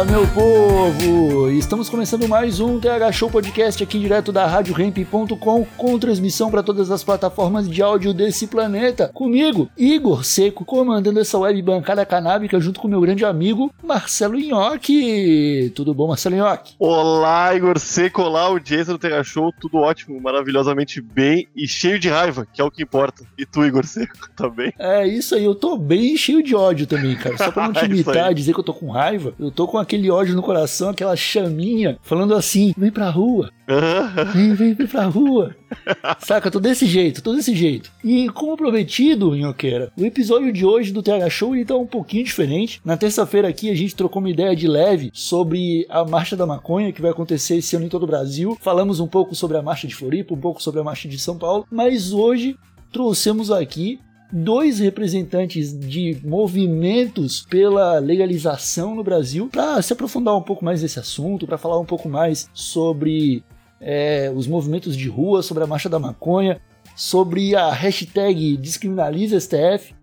Fala, meu povo! Estamos começando mais um TH Show Podcast aqui direto da RadioRamp.com com transmissão para todas as plataformas de áudio desse planeta. Comigo, Igor Seco, comandando essa web bancada canábica junto com meu grande amigo Marcelo Nhoque. Tudo bom, Marcelo Nhoque? Olá, Igor Seco, olá, audiência do TH Show, tudo ótimo, maravilhosamente bem e cheio de raiva, que é o que importa. E tu, Igor Seco, também? É isso aí, eu tô bem cheio de ódio também, cara. Só pra não te Isso imitar, dizer que eu tô com raiva, eu tô com aquele ódio no coração, aquela chaminha, falando assim: vem pra rua, Vem, vem, vem pra rua. Saca, tô desse jeito, tô desse jeito. E como prometido, Nhoqueira, o episódio de hoje do TH Show ele tá um pouquinho diferente. Na terça-feira aqui a gente trocou uma ideia de leve sobre a Marcha da Maconha que vai acontecer esse ano em todo o Brasil. Falamos um pouco sobre a Marcha de Floripa, um pouco sobre a Marcha de São Paulo, mas hoje trouxemos aqui dois representantes de movimentos pela legalização no Brasil para se aprofundar um pouco mais nesse assunto, para falar um pouco mais sobre é, os movimentos de rua, sobre a marcha da maconha, sobre a hashtag DescriminalizaSTF.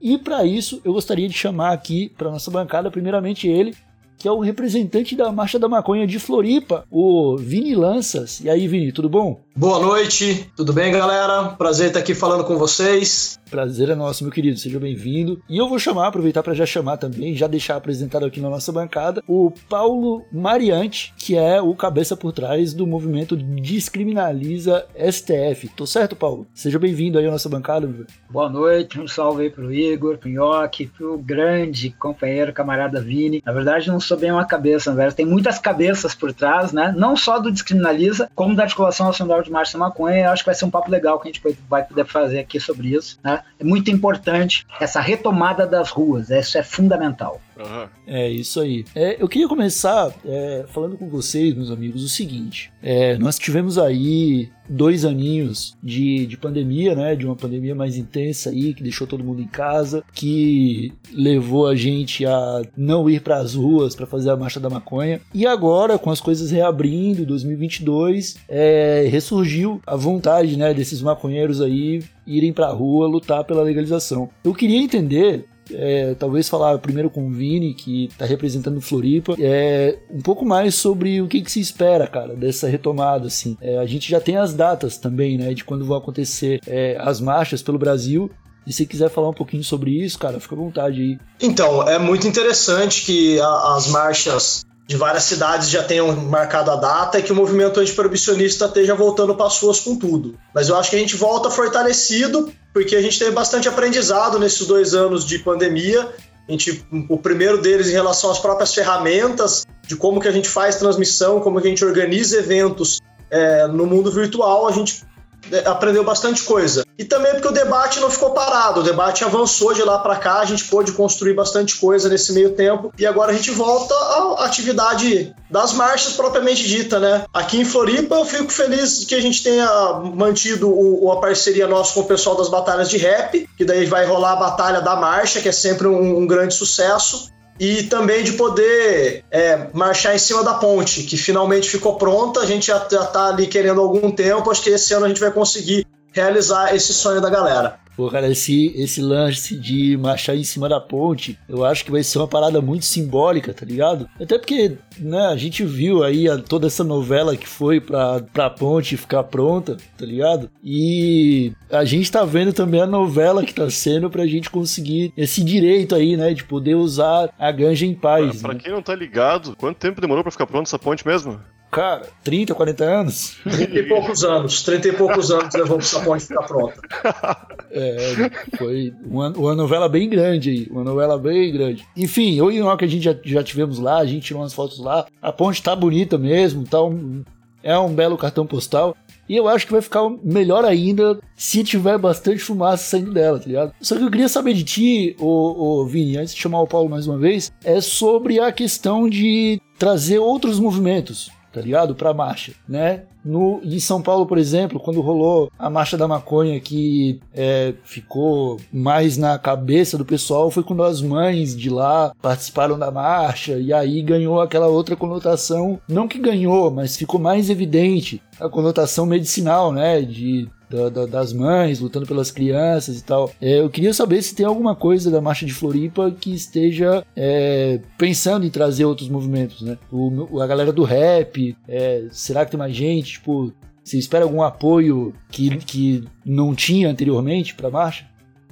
E para isso eu gostaria de chamar aqui para nossa bancada, primeiramente ele, que é o representante da Marcha da Maconha de Floripa, o Vini Lanças. E aí, Vini, tudo bom? Boa noite, tudo bem, galera? Prazer estar aqui falando com vocês. Prazer é nosso, meu querido, seja bem-vindo. E eu vou chamar, aproveitar para já chamar também, já deixar apresentado aqui na nossa bancada, o Paulo Mariante, que é o cabeça por trás do movimento Descriminaliza STF. Tô certo, Paulo? Seja bem-vindo aí à nossa bancada, meu. velho. Boa noite, um salve aí pro Igor, pro Nhoque, pro grande companheiro, camarada Vini. Na verdade, não sou bem uma cabeça, na verdade, tem muitas cabeças por trás, né? Não só do Descriminaliza, como da Articulação Nacional de Marcha da Maconha. Eu acho que vai ser um papo legal que a gente vai poder fazer aqui sobre isso, né? É muito importante essa retomada das ruas, isso é fundamental. Aham. É isso aí. É, eu queria começar é, falando com vocês, meus amigos, o seguinte: é, nós tivemos aí dois aninhos de, de pandemia, né? De uma pandemia mais intensa aí, que deixou todo mundo em casa, que levou a gente a não ir para as ruas para fazer a marcha da maconha. E agora, com as coisas reabrindo, 2022, é, ressurgiu a vontade, né? Desses maconheiros aí irem pra rua lutar pela legalização. Eu queria entender é, talvez falar primeiro com o Vini, que está representando Floripa, é, um pouco mais sobre o que, que se espera, cara, dessa retomada, assim. É, a gente já tem as datas também, né, de quando vão acontecer é, as marchas pelo Brasil, e se quiser falar um pouquinho sobre isso, cara, fica à vontade aí. Então, é muito interessante que a- as marchas de várias cidades já tenham marcado a data e que o movimento antiproibicionista esteja voltando para as ruas com tudo. Mas eu acho que a gente volta fortalecido, porque a gente teve bastante aprendizado nesses dois anos de pandemia. A gente, o primeiro deles em relação às próprias ferramentas, de como que a gente faz transmissão, como que a gente organiza eventos é, no mundo virtual, a gente aprendeu bastante coisa. E também porque o debate não ficou parado, o debate avançou de lá para cá, a gente pôde construir bastante coisa nesse meio tempo e agora a gente volta à atividade das marchas propriamente dita, né? Aqui em Floripa eu fico feliz que a gente tenha mantido a parceria nossa com o pessoal das batalhas de rap, que daí vai rolar a batalha da marcha, que é sempre um, um grande sucesso e também de poder é, marchar em cima da ponte, que finalmente ficou pronta. A gente já, já tá ali querendo algum tempo. Acho que esse ano a gente vai conseguir realizar esse sonho da galera. Pô, cara, esse, esse lance de marchar em cima da ponte, eu acho que vai ser uma parada muito simbólica, tá ligado? Até porque, né, a gente viu aí a- toda essa novela que foi pra, pra ponte ficar pronta, tá ligado? E a gente tá vendo também a novela que tá sendo pra gente conseguir esse direito aí, né, de poder usar a ganja em paz, Pra né? quem não tá ligado, quanto tempo demorou pra ficar pronta essa ponte mesmo? Cara, 30, 40 anos? 30 e poucos anos, 30 e poucos anos levou essa ponte ficar pronta. É, foi uma, uma novela bem grande aí, uma novela bem grande. Enfim, eu e o que a gente já, já tivemos lá, a gente tirou umas fotos lá, a ponte tá bonita mesmo, tá um- é um belo cartão postal. E eu acho que vai ficar melhor ainda se tiver bastante fumaça saindo dela, tá ligado? Só que eu queria saber de ti, ô, ô Vini, antes de chamar o Paulo mais uma vez, é sobre a questão de trazer outros movimentos tá ligado? Pra marcha, né? No, em São Paulo, por exemplo, quando rolou a marcha da maconha que é, ficou mais na cabeça do pessoal, foi quando as mães de lá participaram da marcha e aí ganhou aquela outra conotação, não que ganhou, mas ficou mais evidente a conotação medicinal, né? De da, da, das mães, lutando pelas crianças e tal. É, eu queria saber se tem alguma coisa da Marcha de Floripa que esteja é, pensando em trazer outros movimentos, né? O, a galera do rap, é, será que tem mais gente? Tipo, você espera algum apoio que, que não tinha anteriormente para a marcha?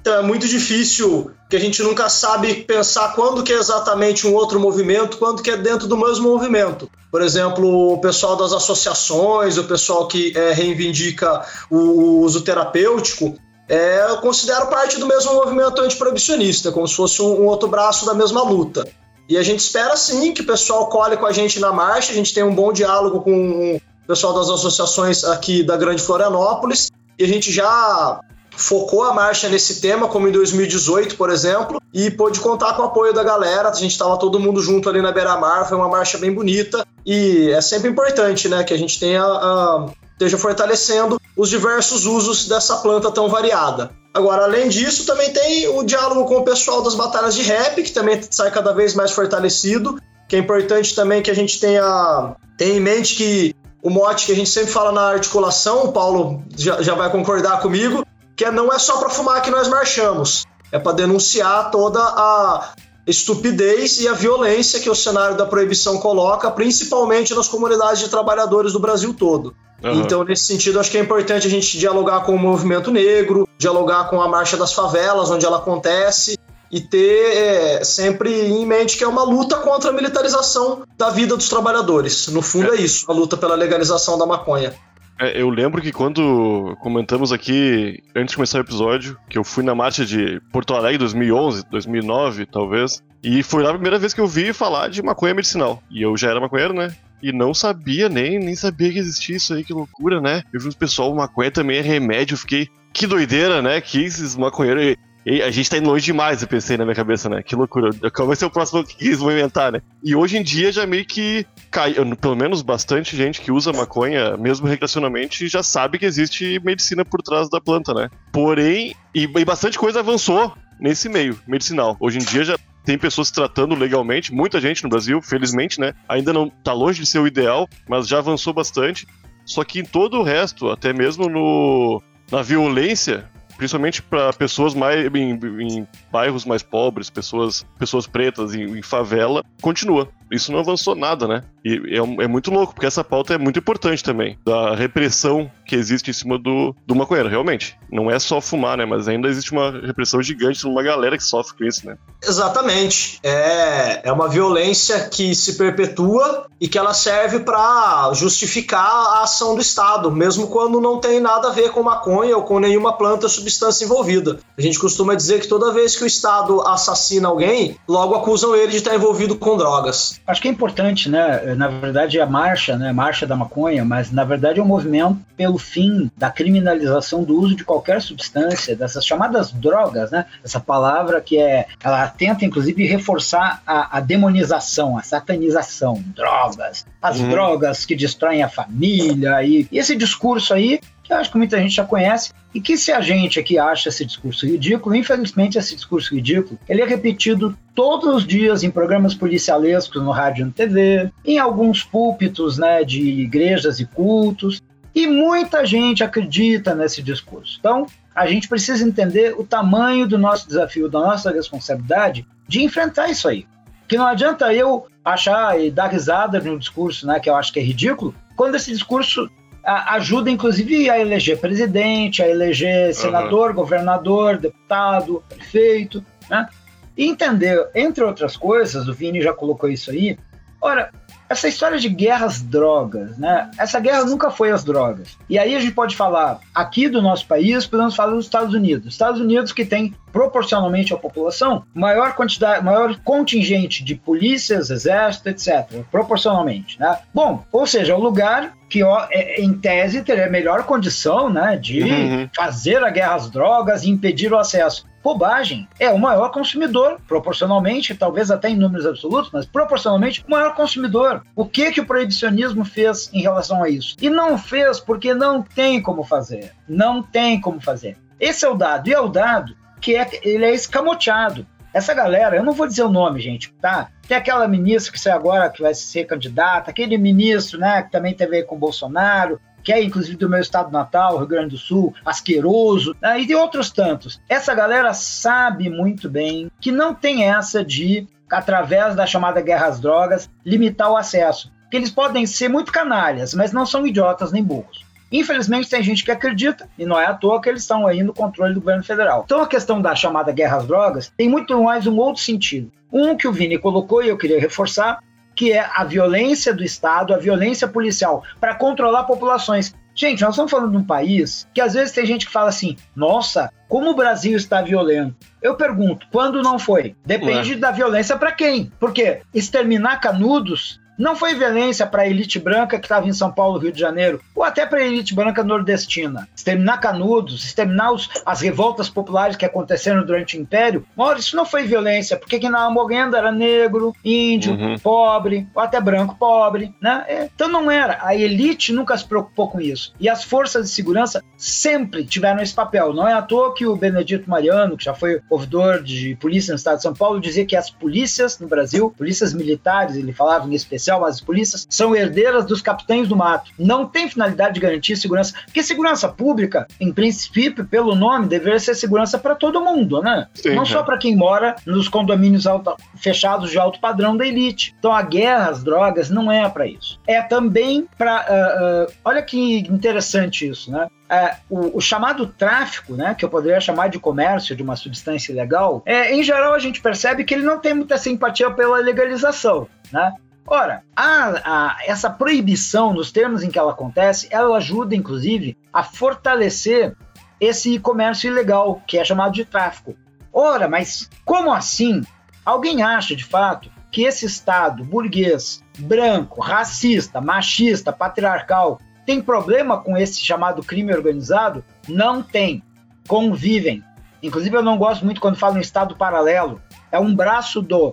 Então é muito difícil, que a gente nunca sabe pensar quando que é exatamente um outro movimento, quando que é dentro do mesmo movimento. Por exemplo, o pessoal das associações, o pessoal que é, reivindica o uso terapêutico, é, eu considero parte do mesmo movimento antiproibicionista, como se fosse um, um, outro braço da mesma luta. E a gente espera sim que o pessoal cole com a gente na marcha, a gente tem um bom diálogo com o pessoal das associações aqui da Grande Florianópolis, e a gente já focou a marcha nesse tema, como em 2018, por exemplo, e pôde contar com o apoio da galera. A gente estava todo mundo junto ali na beira-mar, foi uma marcha bem bonita e é sempre importante, né, que a gente tenha uh, esteja fortalecendo os diversos usos dessa planta tão variada. Agora, além disso, também tem o diálogo com o pessoal das batalhas de rap, que também sai cada vez mais fortalecido, que é importante também que a gente tenha, tenha em mente que o mote que a gente sempre fala na articulação, o Paulo já, já vai concordar comigo, que é, não é só para fumar que nós marchamos, é para denunciar toda a estupidez e a violência que o cenário da proibição coloca, principalmente nas comunidades de trabalhadores do Brasil todo. Uhum. Então, nesse sentido, acho que é importante a gente dialogar com o movimento negro, dialogar com a Marcha das Favelas, onde ela acontece, e ter é, sempre em mente que é uma luta contra a militarização da vida dos trabalhadores. No fundo, é, é isso, a luta pela legalização da maconha. É, eu lembro que quando comentamos aqui, antes de começar o episódio, que eu fui na marcha de Porto Alegre 2011, 2009, talvez, e foi lá a primeira vez que eu vi falar de maconha medicinal. E eu já era maconheiro, né? E não sabia, nem, nem sabia que existia isso aí, que loucura, né? Eu vi o pessoal, maconha também é remédio, eu fiquei, que doideira, né? Que esses maconheiros. E a gente tá indo longe demais, eu pensei na minha cabeça, né? Que loucura. Qual vai ser o próximo que eles vão inventar, né? E hoje em dia já meio que cai, pelo menos bastante gente que usa maconha, mesmo recreacionalmente, já sabe que existe medicina por trás da planta, né? Porém, e, e bastante coisa avançou nesse meio medicinal. Hoje em dia já tem pessoas tratando legalmente, muita gente no Brasil, felizmente, né? Ainda não tá longe de ser o ideal, mas já avançou bastante. Só que em todo o resto, até mesmo no na violência, principalmente para pessoas mais em, em, bairros mais pobres, pessoas, pessoas pretas em, em favela, continua isso não avançou nada, né? E é, é, muito louco, porque essa pauta é muito importante também, da repressão que existe em cima do, do maconheiro, realmente. Não é só fumar, né? Mas ainda existe uma repressão gigante numa galera que sofre com isso, né? Exatamente. É, é uma violência que se perpetua e que ela serve para justificar a ação do Estado, mesmo quando não tem nada a ver com maconha ou com nenhuma planta ou substância envolvida. A gente costuma dizer que toda vez que o Estado assassina alguém, logo acusam ele de estar envolvido com drogas. Acho que é importante, né? Na verdade, a marcha, né? Marcha da maconha, mas na verdade é um movimento pelo fim da criminalização do uso de qualquer substância, dessas chamadas drogas, né? Essa palavra que é, ela tenta inclusive reforçar a, a demonização, a satanização, drogas, as uhum. drogas que destroem a família e, e esse discurso aí que acho que muita gente já conhece, e que se a gente aqui acha esse discurso ridículo, infelizmente esse discurso ridículo, ele é repetido todos os dias em programas policialescos no rádio e TV, em alguns púlpitos né, de igrejas e cultos, e muita gente acredita nesse discurso. Então, a gente precisa entender o tamanho do nosso desafio, da nossa responsabilidade de enfrentar isso aí. Que não adianta eu achar e dar risada de um discurso né, que eu acho que é ridículo, quando esse discurso ajuda, inclusive, a eleger presidente, a eleger senador, uhum. governador, deputado, prefeito, né? E entender, entre outras coisas, o Vini já colocou isso aí. Ora, essa história de guerras drogas, né? Essa guerra nunca foi as drogas. E aí a gente pode falar aqui do nosso país, podemos falar dos Estados Unidos. Estados Unidos que tem proporcionalmente à população, maior quantidade, maior contingente de polícias, exército, etc. Proporcionalmente, né? Bom, ou seja, o lugar que é, em tese teria melhor condição né, de uhum. fazer a guerra às drogas e impedir o acesso. Bobagem. É o maior consumidor, proporcionalmente, talvez até em números absolutos, mas proporcionalmente o maior consumidor. O que que o proibicionismo fez em relação a isso? E não fez porque não tem como fazer. Não tem como fazer. Esse é o dado. E é o dado que é, ele é escamoteado. Essa galera, eu não vou dizer o nome, gente, tá? Tem aquela ministra que sai agora, que vai ser candidata, aquele ministro, né, que também teve com o Bolsonaro, que é inclusive do meu estado natal, Rio Grande do Sul, asqueroso, né, e de outros tantos. Essa galera sabe muito bem que não tem essa de, através da chamada guerra às drogas, limitar o acesso. Que eles podem ser muito canalhas, mas não são idiotas nem burros. Infelizmente, tem gente que acredita, e não é à toa que eles estão aí no controle do governo federal. Então, a questão da chamada guerra às drogas tem muito mais um outro sentido. Um que o Vini colocou e eu queria reforçar, que é a violência do Estado, a violência policial para controlar populações. Gente, nós estamos falando de um país que às vezes tem gente que fala assim: nossa, como o Brasil está violento. Eu pergunto, quando não foi? Depende Ué. da violência para quem? Porque exterminar canudos não foi violência para a elite branca que estava em São Paulo, Rio de Janeiro, ou até para a elite branca nordestina. Exterminar Canudos, exterminar os, as revoltas populares que aconteceram durante o Império. Ora, isso não foi violência, porque quem estava morrendo era negro, índio, uhum. pobre, ou até branco pobre. Né? É, então não era. A elite nunca se preocupou com isso. E as forças de segurança sempre tiveram esse papel. Não é à toa que o Benedito Mariano, que já foi ouvidor de polícia no estado de São Paulo, dizia que as polícias no Brasil, polícias militares, ele falava em especial, policial, as polícias são herdeiras dos capitães do mato. Não tem finalidade de garantir segurança, porque segurança pública, em princípio, pelo nome, deveria ser segurança para todo mundo, né? Sim, Não só para quem mora nos condomínios alto, fechados de alto padrão da elite. Então a guerra às drogas não é para isso. É também para. Uh, ah, uh, ah, olha que interessante isso, né? É, o, o, chamado tráfico, né, que eu poderia chamar de comércio de uma substância ilegal, é, em geral a gente percebe que ele não tem muita simpatia pela legalização. Né? Ora, a, a, essa proibição, nos termos em que ela acontece, ela ajuda, inclusive, a fortalecer esse comércio ilegal, que é chamado de tráfico. Ora, mas como assim? Alguém acha, de fato, que esse Estado burguês, branco, racista, machista, patriarcal, tem problema com esse chamado crime organizado? Não tem. Convivem. Inclusive, eu não gosto muito quando falam em Estado paralelo. É um braço do.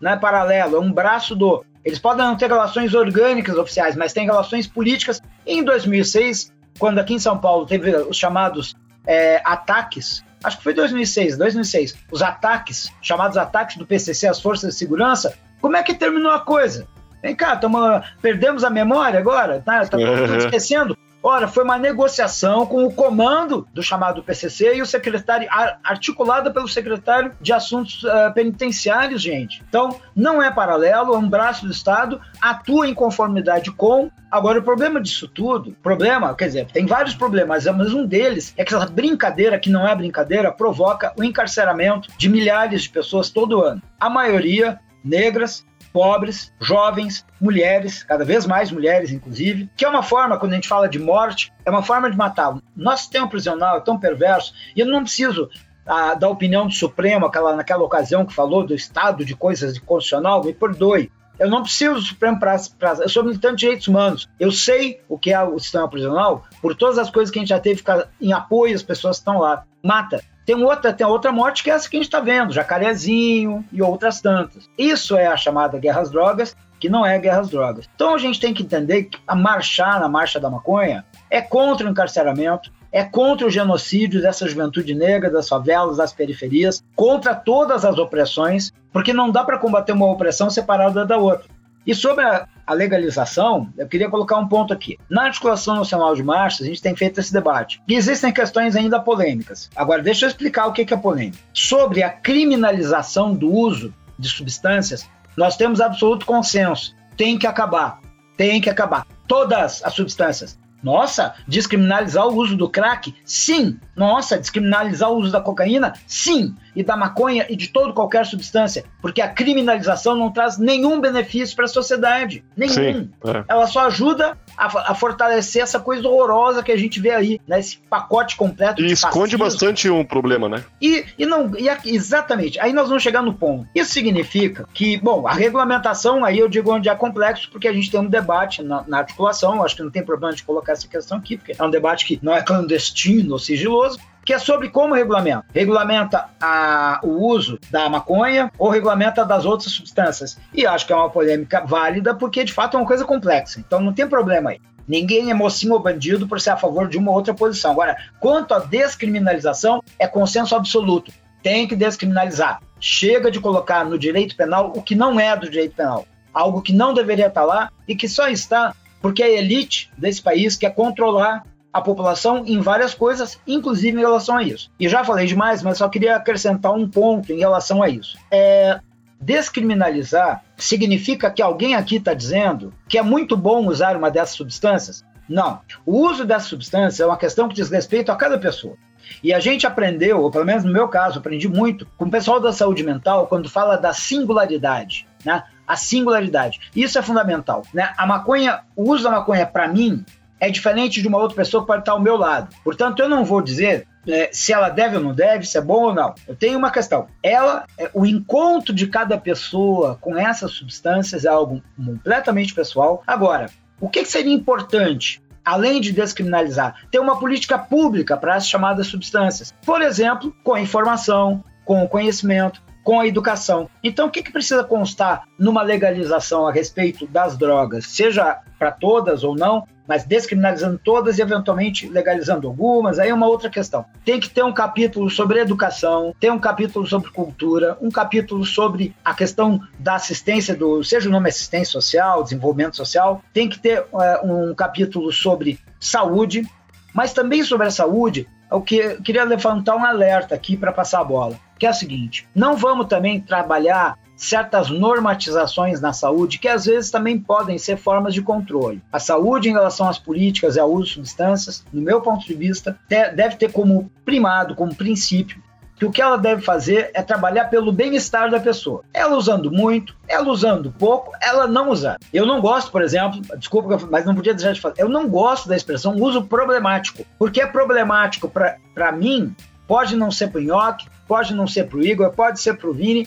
Não é paralelo, é um braço do. Eles podem não ter relações orgânicas oficiais, mas têm relações políticas. Em 2006, quando aqui em São Paulo teve os chamados é, ataques, acho que foi 2006, 2006, os ataques, chamados ataques do PCC às forças de segurança, como é que terminou a coisa? Vem cá, tamo, perdemos a memória agora? Tá, tá esquecendo? Ora, foi uma negociação com o comando do chamado PCC e o secretário, articulada pelo secretário de Assuntos uh, Penitenciários, gente. Então, não é paralelo, é um braço do Estado, atua em conformidade com. Agora, o problema disso tudo, problema, quer dizer, tem vários problemas, mas um deles é que essa brincadeira, que não é brincadeira, provoca o encarceramento de milhares de pessoas todo ano. A maioria negras, pobres, jovens, mulheres, cada vez mais mulheres, inclusive, que é uma forma, quando a gente fala de morte, é uma forma de matar. Nosso sistema prisional é tão perverso, e eu não preciso ah, da opinião do Supremo, aquela, naquela ocasião que falou do estado de coisas constitucional, me perdoe. Eu não preciso do Supremo para. Eu sou militante de direitos humanos. Eu sei o que é o sistema prisional por todas as coisas que a gente já teve em apoio às pessoas que estão lá. Mata. Tem outra, tem outra morte que é essa que a gente está vendo, jacarezinho e outras tantas. Isso é a chamada guerra às drogas, que não é guerra às drogas. Então a gente tem que entender que a marchar na marcha da maconha é contra o encarceramento, é contra o genocídio dessa juventude negra, das favelas, das periferias, contra todas as opressões, porque não dá para combater uma opressão separada da outra. E sobre a, a, legalização, eu queria colocar um ponto aqui. Na articulação nacional de marchas, a gente tem feito esse debate. E existem questões ainda polêmicas. Agora, deixa eu explicar o que é polêmica. Sobre a criminalização do uso de substâncias, nós temos absoluto consenso. Tem que acabar. Tem que acabar. Todas as substâncias. Nossa, descriminalizar o uso do crack? Sim. Nossa, descriminalizar o uso da cocaína? Sim. E da maconha e de toda qualquer substância. Porque a criminalização não traz nenhum benefício para a sociedade. Nenhum. Sim, é. Ela só ajuda a, a, fortalecer essa coisa horrorosa que a gente vê aí, né? Esse pacote completo e de esconde fascismo. bastante um problema, né? E, e não, e exatamente, aí nós vamos chegar no ponto. Isso significa que, bom, a regulamentação, aí eu digo onde é complexo, porque a gente tem um debate na, na articulação, acho que não tem problema de colocar essa questão aqui, porque é um debate que não é clandestino ou sigiloso, que é sobre como regulamenta. Regulamenta a, o uso da maconha ou regulamenta das outras substâncias. E acho que é uma polêmica válida porque de fato é uma coisa complexa. Então não tem problema aí. Ninguém é mocinho ou bandido por ser a favor de uma ou outra posição. Agora, quanto à descriminalização, é consenso absoluto. Tem que descriminalizar. Chega de colocar no direito penal o que não é do direito penal. Algo que não deveria estar lá e que só está porque a elite desse país quer controlar a população em várias coisas, inclusive em relação a isso. E já falei demais, mas só queria acrescentar um ponto em relação a isso. É, descriminalizar significa que alguém aqui está dizendo que é muito bom usar uma dessas substâncias? Não. O uso dessa substância é uma questão que diz respeito a cada pessoa. E a gente aprendeu, ou pelo menos no meu caso, aprendi muito com o pessoal da saúde mental quando fala da singularidade, né? A singularidade. Isso é fundamental, né? A maconha, o uso da maconha para mim é diferente de uma outra pessoa que pode estar ao meu lado. Portanto, eu não vou dizer é, se ela deve ou não deve, se é bom ou não. Eu tenho uma questão. Ela, é, o encontro de cada pessoa com essas substâncias é algo completamente pessoal. Agora, o que, que seria importante? Além de descriminalizar, ter uma política pública para as chamadas substâncias. Por exemplo, com a informação, com o conhecimento, com a educação. Então, o que, que precisa constar numa legalização a respeito das drogas, seja para todas ou não, mas descriminalizando todas e eventualmente legalizando algumas, aí é uma outra questão. Tem que ter um capítulo sobre educação, tem um capítulo sobre cultura, um capítulo sobre a questão da assistência do, seja o nome assistência social, desenvolvimento social, tem que ter uh, um capítulo sobre saúde, mas também sobre a saúde, eu que, queria levantar um alerta aqui para passar a bola, que é o seguinte: não vamos também trabalhar certas normatizações na saúde que às vezes também podem ser formas de controle. A saúde em relação às políticas e ao uso de substâncias, no meu ponto de vista, deve ter como primado, como princípio, que o que ela deve fazer é trabalhar pelo bem-estar da pessoa. Ela usando muito, ela usando pouco, ela não usar. Eu não gosto, por exemplo, desculpa, mas não podia deixar de falar, eu não gosto da expressão uso problemático, porque é problemático para mim, pode não ser para o Nhoque, pode não ser para o Igor, pode ser para o Vini,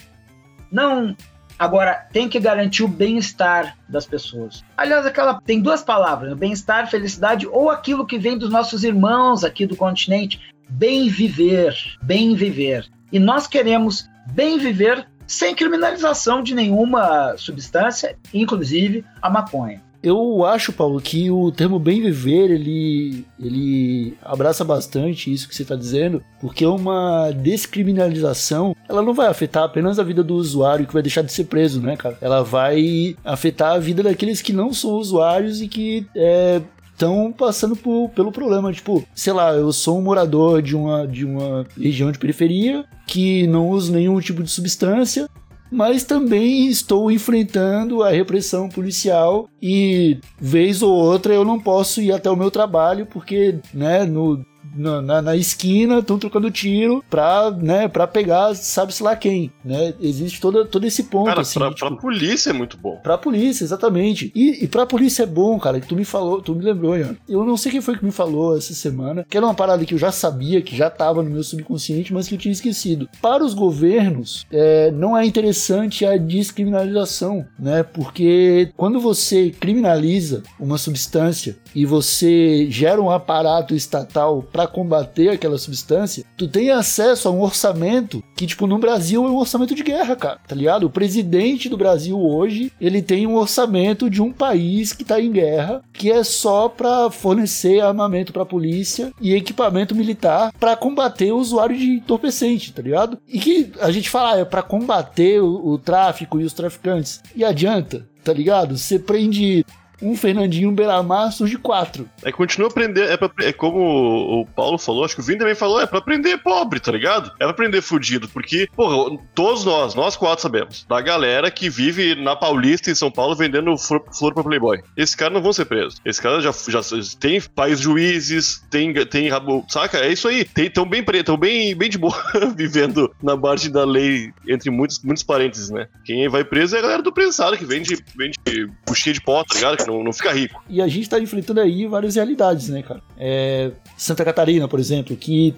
não. Agora, tem que garantir o bem-estar das pessoas. Aliás, aquela tem duas palavras: bem-estar, felicidade, ou aquilo que vem dos nossos irmãos aqui do continente. Bem viver, bem viver. E nós queremos bem viver sem criminalização de nenhuma substância, inclusive a maconha. Eu acho, Paulo, que o termo bem viver, ele, ele abraça bastante isso que você está dizendo, porque uma descriminalização, ela não vai afetar apenas a vida do usuário que vai deixar de ser preso, né, cara? Ela vai afetar a vida daqueles que não são usuários e que é, estão passando por, pelo problema. Tipo, sei lá, eu sou um morador de uma, de uma região de periferia que não uso nenhum tipo de substância mas também estou enfrentando a repressão policial e vez ou outra eu não posso ir até o meu trabalho porque, né, no na, na, na esquina, estão trocando tiro pra, né, pra pegar sabe-se lá quem, né? Existe todo, todo esse ponto, cara, assim. Pra, tipo, pra polícia é muito bom. Pra polícia, exatamente. E, e pra polícia é bom, cara, que tu me falou, tu me lembrou, Ian. Eu não sei quem foi que me falou essa semana, que era uma parada que eu já sabia, que já tava no meu subconsciente, mas que eu tinha esquecido. Para os governos, é, não é interessante a descriminalização, né? Porque quando você criminaliza uma substância e você gera um aparato estatal para combater aquela substância, tu tem acesso a um orçamento que, tipo, no Brasil é um orçamento de guerra, cara, tá ligado? O presidente do Brasil hoje, ele tem um orçamento de um país que tá em guerra, que é só para fornecer armamento para a polícia e equipamento militar para combater o usuário de entorpecente, tá ligado? E que a gente fala, ah, é para combater o, o tráfico e os traficantes. E adianta, tá ligado? Você prende um Fernandinho Beiramar surge quatro. É, continua aprender, é, pra, é como o Paulo falou, acho que o Vini também falou, é pra aprender pobre, tá ligado? É pra aprender fudido, porque, porra, todos nós, nós quatro sabemos, da galera que vive na Paulista em São Paulo vendendo flor, flor pra Playboy. Esses caras não vão ser presos. Esses caras já, já tem pais juízes, tem, tem rabo, saca? É isso aí. Tem, tão bem tão bem, bem de boa vivendo na margem da lei, entre muitos, muitos parênteses, né? Quem vai preso é a galera do prensado que vende, vende puxinha de pó, tá ligado? Não, não fica rico. E a gente está enfrentando aí várias realidades, né, cara? É, Santa Catarina, por exemplo, que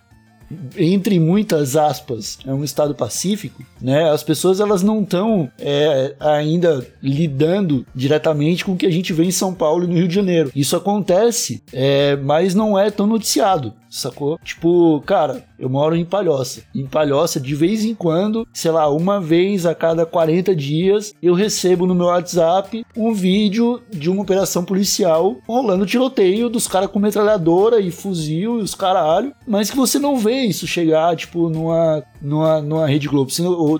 entre muitas aspas, é um estado pacífico, né? As pessoas elas não estão é, ainda lidando diretamente com o que a gente vê em São Paulo e no Rio de Janeiro. Isso acontece, é, mas não é tão noticiado sacou? Tipo, cara, eu moro em Palhoça. Em Palhoça, de vez em quando, sei lá, uma vez a cada 40 dias, eu recebo no meu WhatsApp um vídeo de uma operação policial rolando tiroteio dos caras com metralhadora e fuzil e os caralho, mas que você não vê isso chegar, tipo, numa, numa, numa Rede Globo.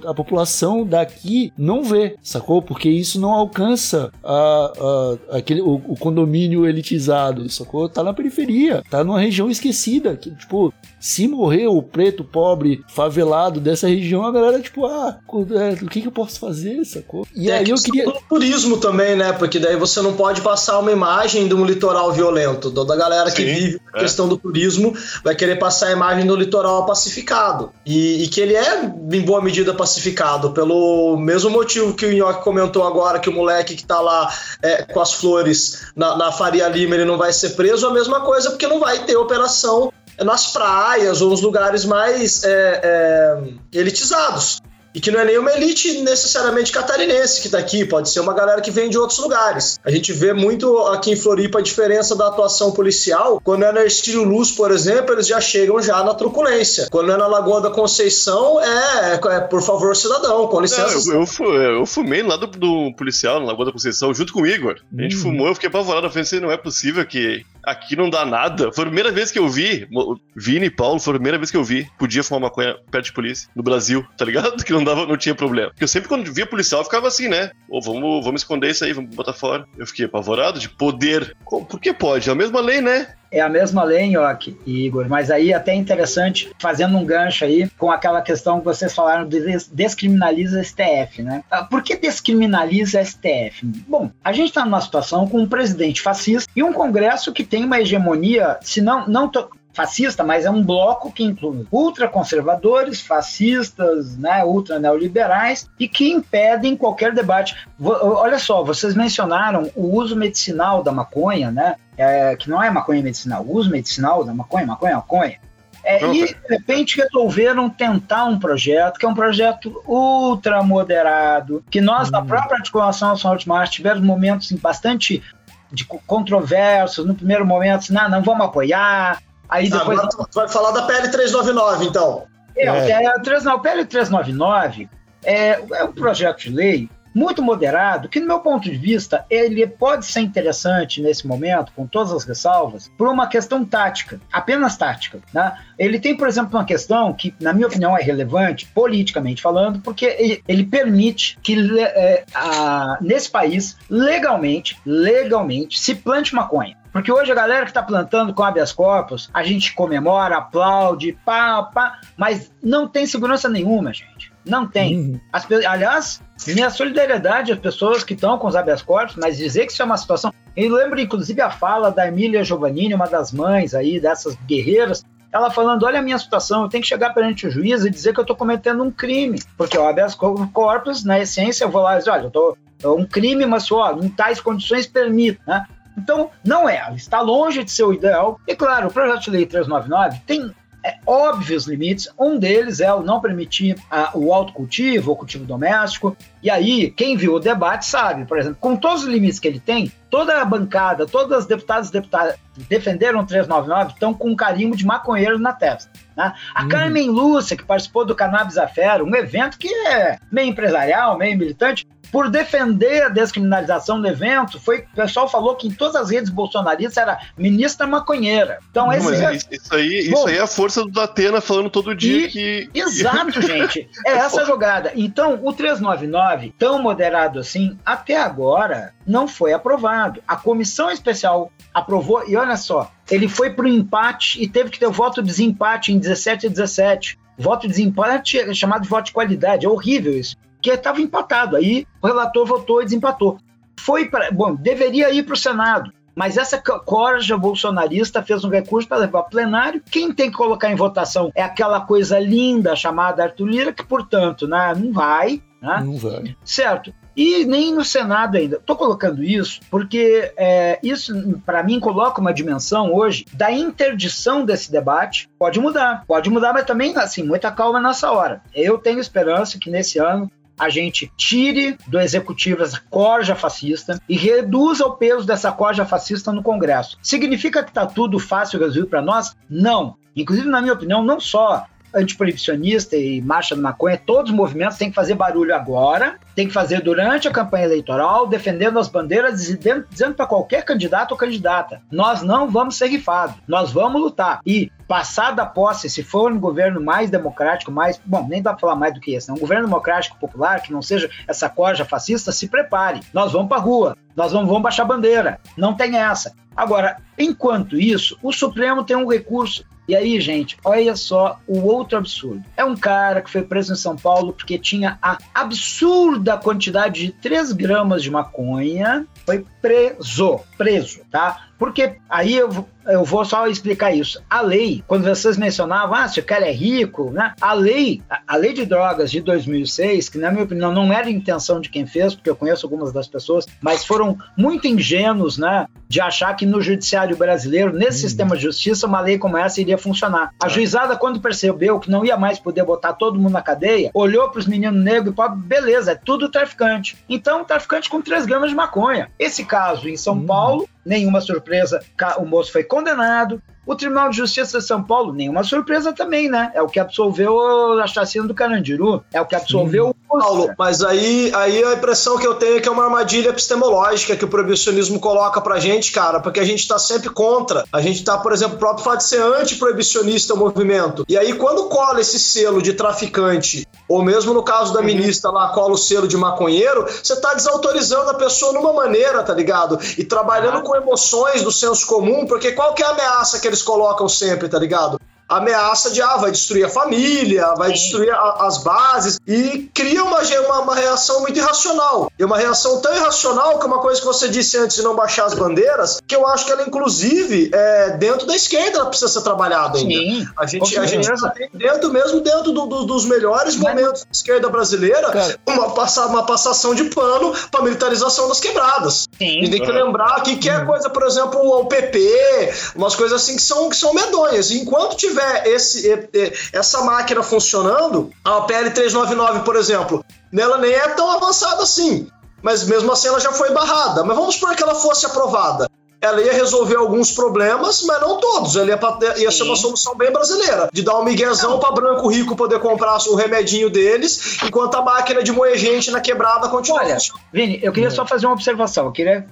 A população daqui não vê, sacou? Porque isso não alcança a, a, aquele, o, o condomínio elitizado, sacou? Tá na periferia, tá numa região esquecida vida, que, tipo, se morrer o preto, pobre, favelado dessa região, a galera, tipo, ah, é, o que, que eu posso fazer, sacou? E é aí eu queria. Do turismo também, né? Porque daí você não pode passar uma imagem de um litoral violento. Da galera que Sim, vive a é. questão do turismo vai querer passar a imagem do litoral pacificado. E, e, que ele é, em boa medida, pacificado, pelo mesmo motivo que o Nhoque comentou agora, que o moleque que tá lá é, com as flores na, na Faria Lima ele não vai ser preso, a mesma coisa, porque não vai ter operação nas praias ou nos lugares mais é, é, elitizados. E que não é nenhuma elite necessariamente catarinense que tá aqui, pode ser uma galera que vem de outros lugares. A gente vê muito aqui em Floripa a diferença da atuação policial. Quando é na Estilo Luz, por exemplo, eles já chegam já na truculência. Quando é na Lagoa da Conceição, é, é por favor, cidadão, com licença. Não, eu, eu, fumei lá do, do, policial, na Lagoa da Conceição, junto com o Igor. A gente hum. fumou, eu fiquei apavorado. Eu pensei, não é possível que aqui não dá nada. Foi a primeira vez que eu vi, Vini e Paulo, foi a primeira vez que eu vi, podia fumar maconha perto de polícia, no Brasil, tá ligado? Que não dava, não tinha problema. Porque eu sempre quando via policial, eu ficava assim, né? Ou vamos, vamos esconder isso aí, vamos botar fora. Eu fiquei apavorado de poder. Por que pode? É a mesma lei, né? É a mesma lei, Nhoque e Igor, mas aí até interessante, fazendo um gancho aí com aquela questão que vocês falaram de descriminaliza STF, né? Ah, por que descriminaliza STF? Bom, a gente está numa situação com um presidente fascista e um Congresso que tem uma hegemonia, se não, não fascista, mas é um bloco que inclui ultraconservadores, fascistas, né, ultra neoliberais e que impedem qualquer debate. Olha só, vocês mencionaram o uso medicinal da maconha, né? É, que não é maconha medicinal, o uso medicinal da maconha, maconha, maconha. É, e de repente resolveram tentar um projeto que é um projeto ultra moderado, que nós, hum. na própria articulação nacional de tivemos momentos bastante de controversos, no primeiro momento, não, não vamos apoiar, Aí depois... Agora tu vai falar da PL 399, então. É, é. é o PL 399 é, é um projeto de lei muito moderado, que no meu ponto de vista, ele pode ser interessante nesse momento, com todas as ressalvas, por uma questão tática, apenas tática. Né? Ele tem, por exemplo, uma questão que, na minha opinião, é relevante, politicamente falando, porque ele, ele permite que é, a, nesse país, legalmente, legalmente, se plante maconha. Porque hoje a galera que está plantando com habeas corpus, a gente comemora, aplaude, pá, pá, mas não tem segurança nenhuma, gente. Não tem. Uhum. As, aliás, minha solidariedade às pessoas que estão com os habeas corpus, mas dizer que isso é uma situação. Eu lembro, inclusive, a fala da Emília Giovannini, uma das mães aí dessas guerreiras, ela falando: olha a minha situação, eu tenho que chegar perante o juiz e dizer que eu estou cometendo um crime. Porque o habeas corpus, na essência, eu vou lá e dizer: olha, eu estou. É um crime, mas só, em tais condições permite, né? Então, não é, ela está longe de ser o ideal. E claro, o projeto de lei 399 tem é, óbvios limites. Um deles é o não permitir a, o autocultivo, o cultivo doméstico. E aí, quem viu o debate sabe, por exemplo, com todos os limites que ele tem, toda a bancada, todas as deputadas e deputados defenderam o 399 estão com um carimbo de maconheiro na testa. Né? A hum. Carmen Lúcia, que participou do Cannabis Affair, um evento que é meio empresarial, meio militante, por defender a descriminalização do evento, foi, o pessoal falou que em todas as redes bolsonaristas era ministra maconheira. Então, Não, esse é... isso, aí, Bom, isso aí é a força do Datena falando todo dia e... que. Exato, gente. É essa jogada. Então, o 399, tão moderado assim, até agora não foi aprovado. A comissão especial aprovou, e olha só, ele foi para o empate e teve que ter o voto de desempate em 17 e 17. Voto de desempate é chamado de voto de qualidade. É horrível isso que estava empatado. Aí o relator votou e desempatou. Foi para. Bom, deveria ir para o Senado. Mas essa corja bolsonarista fez um recurso para levar plenário. Quem tem que colocar em votação é aquela coisa linda chamada Arthur Lira, que, portanto, né, não vai. Né? Não vai. Certo. e nem no Senado ainda. Estou colocando isso porque é, isso, para mim, coloca uma dimensão hoje da interdição desse debate. Pode mudar, pode mudar, mas também, assim, muita calma nessa hora. Eu tenho esperança que nesse ano a gente tire do executivo essa corja fascista e reduza o peso dessa corja fascista no Congresso. Significa que está tudo fácil resolver para nós? Não. Inclusive, na minha opinião, não só antiproibicionista e marcha da maconha, todos os movimentos têm que fazer barulho agora, tem que fazer durante a campanha eleitoral, defendendo as bandeiras, dizendo, dizendo para qualquer candidato ou candidata: nós não vamos ser rifados, nós vamos lutar. E passada a posse, se for um governo mais democrático, mais. Bom, nem dá para falar mais do que esse, né? um governo democrático popular, que não seja essa corja fascista, se prepare. Nós vamos para a rua, nós não vamos baixar bandeira. Não tem essa. Agora, enquanto isso, o Supremo tem um recurso e aí, gente, olha só o outro absurdo. É um cara que foi preso em São Paulo porque tinha a absurda quantidade de 3 gramas de maconha. Foi preso, preso, tá? Porque aí eu, eu vou só explicar isso. A lei, quando vocês mencionavam, ah, se o cara é rico, né? A lei, a, a lei de drogas de 2006, que na minha opinião não era intenção de quem fez, porque eu conheço algumas das pessoas, mas foram muito ingênuos, né? De achar que no judiciário brasileiro, nesse hum. sistema de justiça, uma lei como essa iria funcionar. A juizada, quando percebeu que não ia mais poder botar todo mundo na cadeia, olhou para os meninos negros e falou: beleza, é tudo traficante. Então, traficante com 3 gramas de maconha. Esse caso em São hum. Paulo nenhuma surpresa, o moço foi condenado. O Tribunal de Justiça de São Paulo, nenhuma surpresa também, né? É o que absolveu a chacina do Carandiru, é o que absolveu Sim. o Paulo, mas aí, aí a impressão que eu tenho é que é uma armadilha epistemológica que o proibicionismo coloca pra gente, cara, porque a gente tá sempre contra. A gente tá, por exemplo, o próprio fato de ser anti-proibicionista o movimento. E aí, quando cola esse selo de traficante, ou mesmo no caso da uhum. ministra lá, cola o selo de maconheiro, você tá desautorizando a pessoa numa maneira, tá ligado? E trabalhando ah. com emoções do senso comum, porque qual que é a ameaça que eles colocam sempre, tá ligado? Ameaça de ah, vai destruir a família, vai Sim. destruir a, as bases e cria uma, uma, uma, reação muito irracional. E uma reação tão irracional que uma coisa que você disse antes de não baixar as bandeiras, que eu acho que ela, inclusive, é, dentro da esquerda ela precisa ser trabalhada ainda. Sim, a gente, a gente tá dentro, mesmo dentro do, do, dos melhores Mas... momentos da esquerda brasileira, uma, passa, uma passação de pano para militarização das quebradas. Sim. E tem que lembrar que, que é coisa, por exemplo, o PP, umas coisas assim que são, que são medonhas. E enquanto tiver tiver esse, essa máquina funcionando, a PL 399, por exemplo, nela nem é tão avançada assim. Mas mesmo assim ela já foi barrada. Mas vamos supor que ela fosse aprovada. Ela ia resolver alguns problemas, mas não todos. Ela ia, ia ser uma solução bem brasileira. De dar um miguezão para branco rico poder comprar o remedinho deles, enquanto a máquina de moer gente na quebrada continua. Olha, Vini, eu queria só fazer uma observação. Eu queria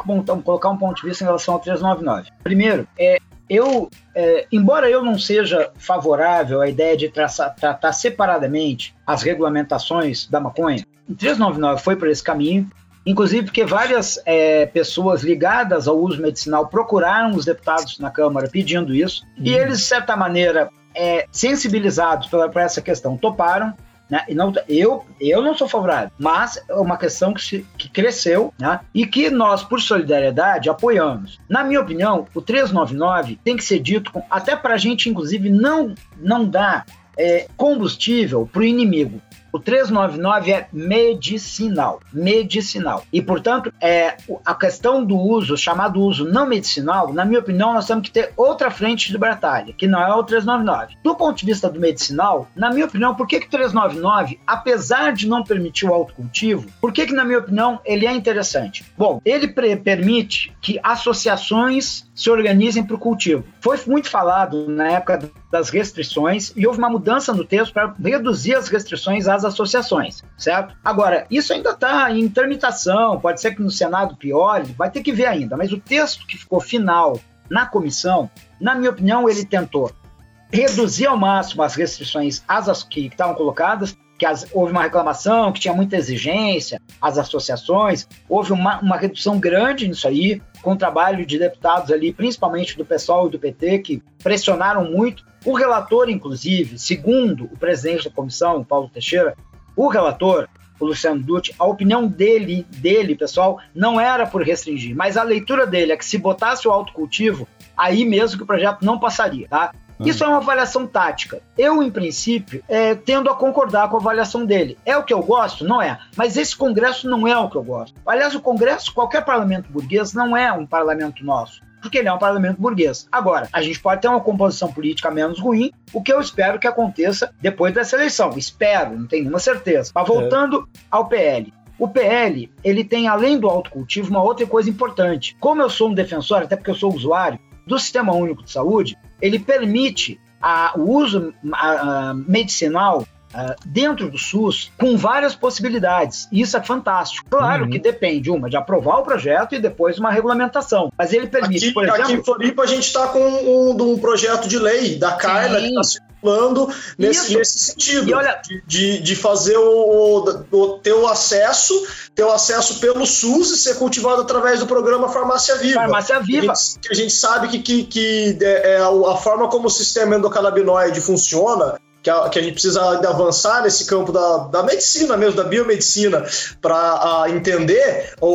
colocar um ponto de vista em relação ao 399. Primeiro, é, eu, é, embora eu não seja favorável à ideia de traçar, tratar separadamente as regulamentações da maconha, o 399 foi por esse caminho, inclusive porque várias é, pessoas ligadas ao uso medicinal procuraram os deputados na Câmara pedindo isso, uhum. e eles, de certa maneira, é, sensibilizados por essa questão, toparam, né? E não, eu, eu não sou favorável, mas é uma questão que, se, que cresceu né? e que nós, por solidariedade, apoiamos. Na minha opinião, o 399 tem que ser dito, com, até para a gente, inclusive, não, não dar é, combustível para o inimigo. O 399 é medicinal, medicinal. E, portanto, é, a questão do uso, chamado uso não medicinal, na minha opinião, nós temos que ter outra frente de batalha, que não é o 399. Do ponto de vista do medicinal, na minha opinião, por que, que o 399, apesar de não permitir o autocultivo, por que, que na minha opinião, ele é interessante? Bom, ele permite que associações se organizem para o cultivo. Foi muito falado na época das restrições e houve uma mudança no texto para reduzir as restrições às associações, certo? Agora, isso ainda está em tramitação, pode ser que no Senado piore, vai ter que ver ainda, mas o texto que ficou final na comissão, na minha opinião, ele tentou reduzir ao máximo as restrições às que estavam colocadas, que as, houve uma reclamação, que tinha muita exigência, as associações, houve uma, uma redução grande nisso aí, com o trabalho de deputados ali, principalmente do PSOL e do PT, que pressionaram muito. O relator, inclusive, segundo o presidente da comissão, Paulo Teixeira, o relator, o Luciano Dutti, a opinião dele, dele, pessoal, não era por restringir, mas a leitura dele é que se botasse o autocultivo, aí mesmo que o projeto não passaria, tá? Isso é uma avaliação tática. Eu, em princípio, é, tendo a concordar com a avaliação dele. É o que eu gosto? Não é. Mas esse Congresso não é o que eu gosto. Aliás, o Congresso, qualquer parlamento burguês, não é um parlamento nosso porque ele é um parlamento burguês. Agora, a gente pode ter uma composição política menos ruim, o que eu espero que aconteça depois dessa eleição. Espero, não tenho nenhuma certeza. Mas voltando é. ao PL. O PL, ele tem, além do autocultivo, uma outra coisa importante. Como eu sou um defensor, até porque eu sou usuário, do Sistema Único de Saúde, ele permite a, o uso a, a, medicinal dentro do SUS com várias possibilidades. Isso é fantástico. Claro uhum. que depende, uma, de aprovar o projeto e depois uma regulamentação. Mas ele permite, aqui, por exemplo. Aqui em Floripa a gente está com um, um, projeto de lei da Carla Sim. que está circulando nesse, nesse sentido. Olha... De, de, fazer o, o, ter o acesso, ter o acesso pelo SUS e ser cultivado através do programa Farmácia Viva. Farmácia Viva. A gente, que a gente sabe que, que, que é, é a forma como o sistema endocannabinoide funciona que a, que a gente precisa avançar nesse campo da, da medicina mesmo, da biomedicina, para entender o,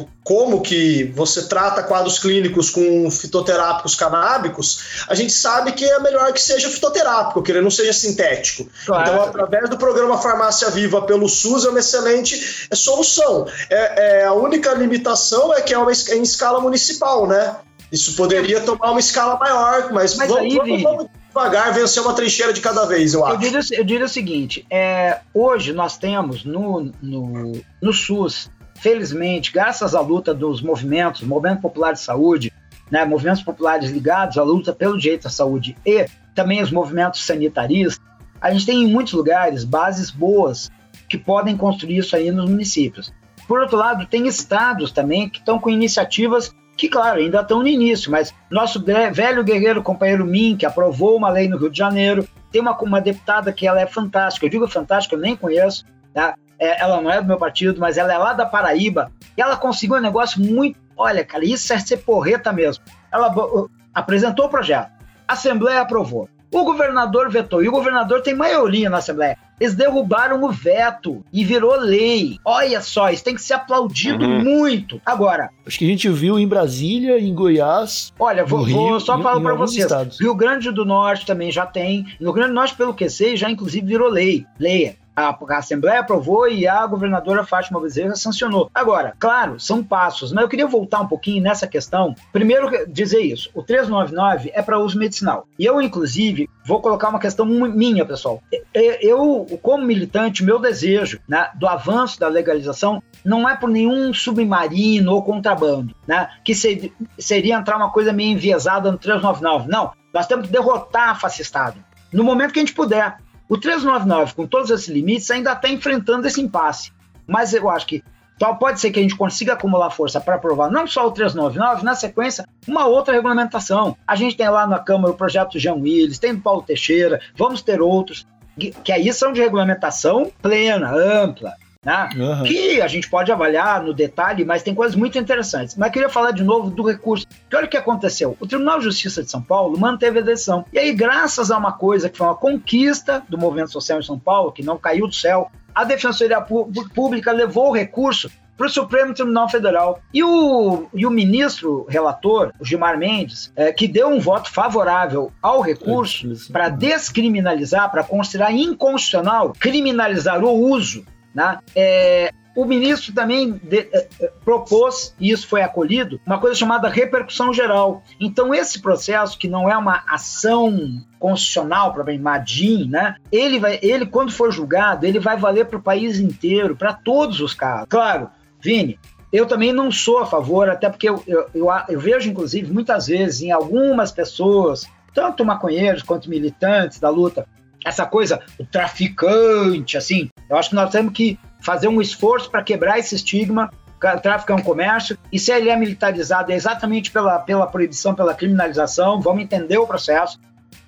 o, como que você trata quadros clínicos com fitoterápicos canábicos, a gente sabe que é melhor que seja fitoterápico, que ele não seja sintético. Claro. Então, através do programa Farmácia Viva pelo SUS, é uma excelente solução. É, é a única limitação é que é, uma, é em escala municipal, né? Isso poderia tomar uma escala maior, mas, mas vamos, aí, vamos, vamos devagar, vencer uma trincheira de cada vez, eu acho. Eu diria, eu diria o seguinte: é, hoje nós temos no, no, no SUS, felizmente, graças à luta dos movimentos, Movimento Popular de Saúde, né, movimentos populares ligados à luta pelo direito à saúde e também os movimentos sanitaristas, a gente tem em muitos lugares bases boas que podem construir isso aí nos municípios. Por outro lado, tem estados também que estão com iniciativas que, claro, ainda estão no início, mas nosso velho guerreiro companheiro Min, que aprovou uma lei no Rio de Janeiro, tem uma, uma deputada que ela é fantástica, eu digo fantástica, eu nem conheço, tá? É, ela não é do meu partido, mas ela é lá da Paraíba, e ela conseguiu um negócio muito, olha, cara, isso é ser porreta mesmo. Ela uh, apresentou o projeto, a Assembleia aprovou, o governador vetou, e o governador tem maioria na Assembleia. Eles derrubaram o veto e virou lei. Olha só, isso tem que ser aplaudido uhum. muito. Agora. Acho que a gente viu em Brasília, em Goiás. Olha, vou, Rio, vou só falar para vocês. Estados. Rio Grande do Norte também já tem. No Rio Grande do Norte, pelo que sei, já inclusive virou lei. Lei a, a, Assembleia aprovou e a governadora Fátima Bezerra sancionou. Agora, claro, são passos, mas eu queria voltar um pouquinho nessa questão. Primeiro, dizer isso: o 399 é para uso medicinal. E eu, inclusive, vou colocar uma questão minha, pessoal. Eu, como militante, meu desejo né, do avanço da legalização não é por nenhum submarino ou contrabando, né, que seria, entrar uma coisa meio enviesada no 399. Não, nós temos que derrotar a fascistado. No momento que a gente puder. O 399, com todos esses limites, ainda está enfrentando esse impasse. Mas eu acho que só pode ser que a gente consiga acumular força para aprovar não só o 399, na sequência, uma outra regulamentação. A gente tem lá na Câmara o projeto Jean Willis, tem o Paulo Teixeira, vamos ter outros, que aí são de regulamentação plena, ampla né? Uhum. Que a gente pode avaliar no detalhe, mas tem coisas muito interessantes. Mas queria falar de novo do recurso. Que olha o que aconteceu. O Tribunal de Justiça de São Paulo manteve a decisão. E aí, graças a uma coisa que foi uma conquista do movimento social em São Paulo, que não caiu do céu, a Defensoria Pública levou o recurso para o Supremo Tribunal Federal. E o, e o ministro relator, o Gilmar Mendes, é, que deu um voto favorável ao recurso para descriminalizar, para considerar inconstitucional criminalizar o uso né? É, o ministro também de, é, propôs, e isso foi acolhido, uma coisa chamada repercussão geral. Então, esse processo, que não é uma ação constitucional, para Madim, né? Ele, vai, ele, quando for julgado, ele vai valer para o país inteiro, para todos os casos. Claro, Vini, eu também não sou a favor, até porque eu, eu, eu, eu vejo, inclusive, muitas vezes em algumas pessoas, tanto maconheiros quanto militantes da luta, essa coisa, o traficante, assim. Eu acho que nós temos que fazer um esforço para quebrar esse estigma. O tráfico é um comércio, e se ele é militarizado é exatamente pela, pela proibição, pela criminalização, vamos entender o processo.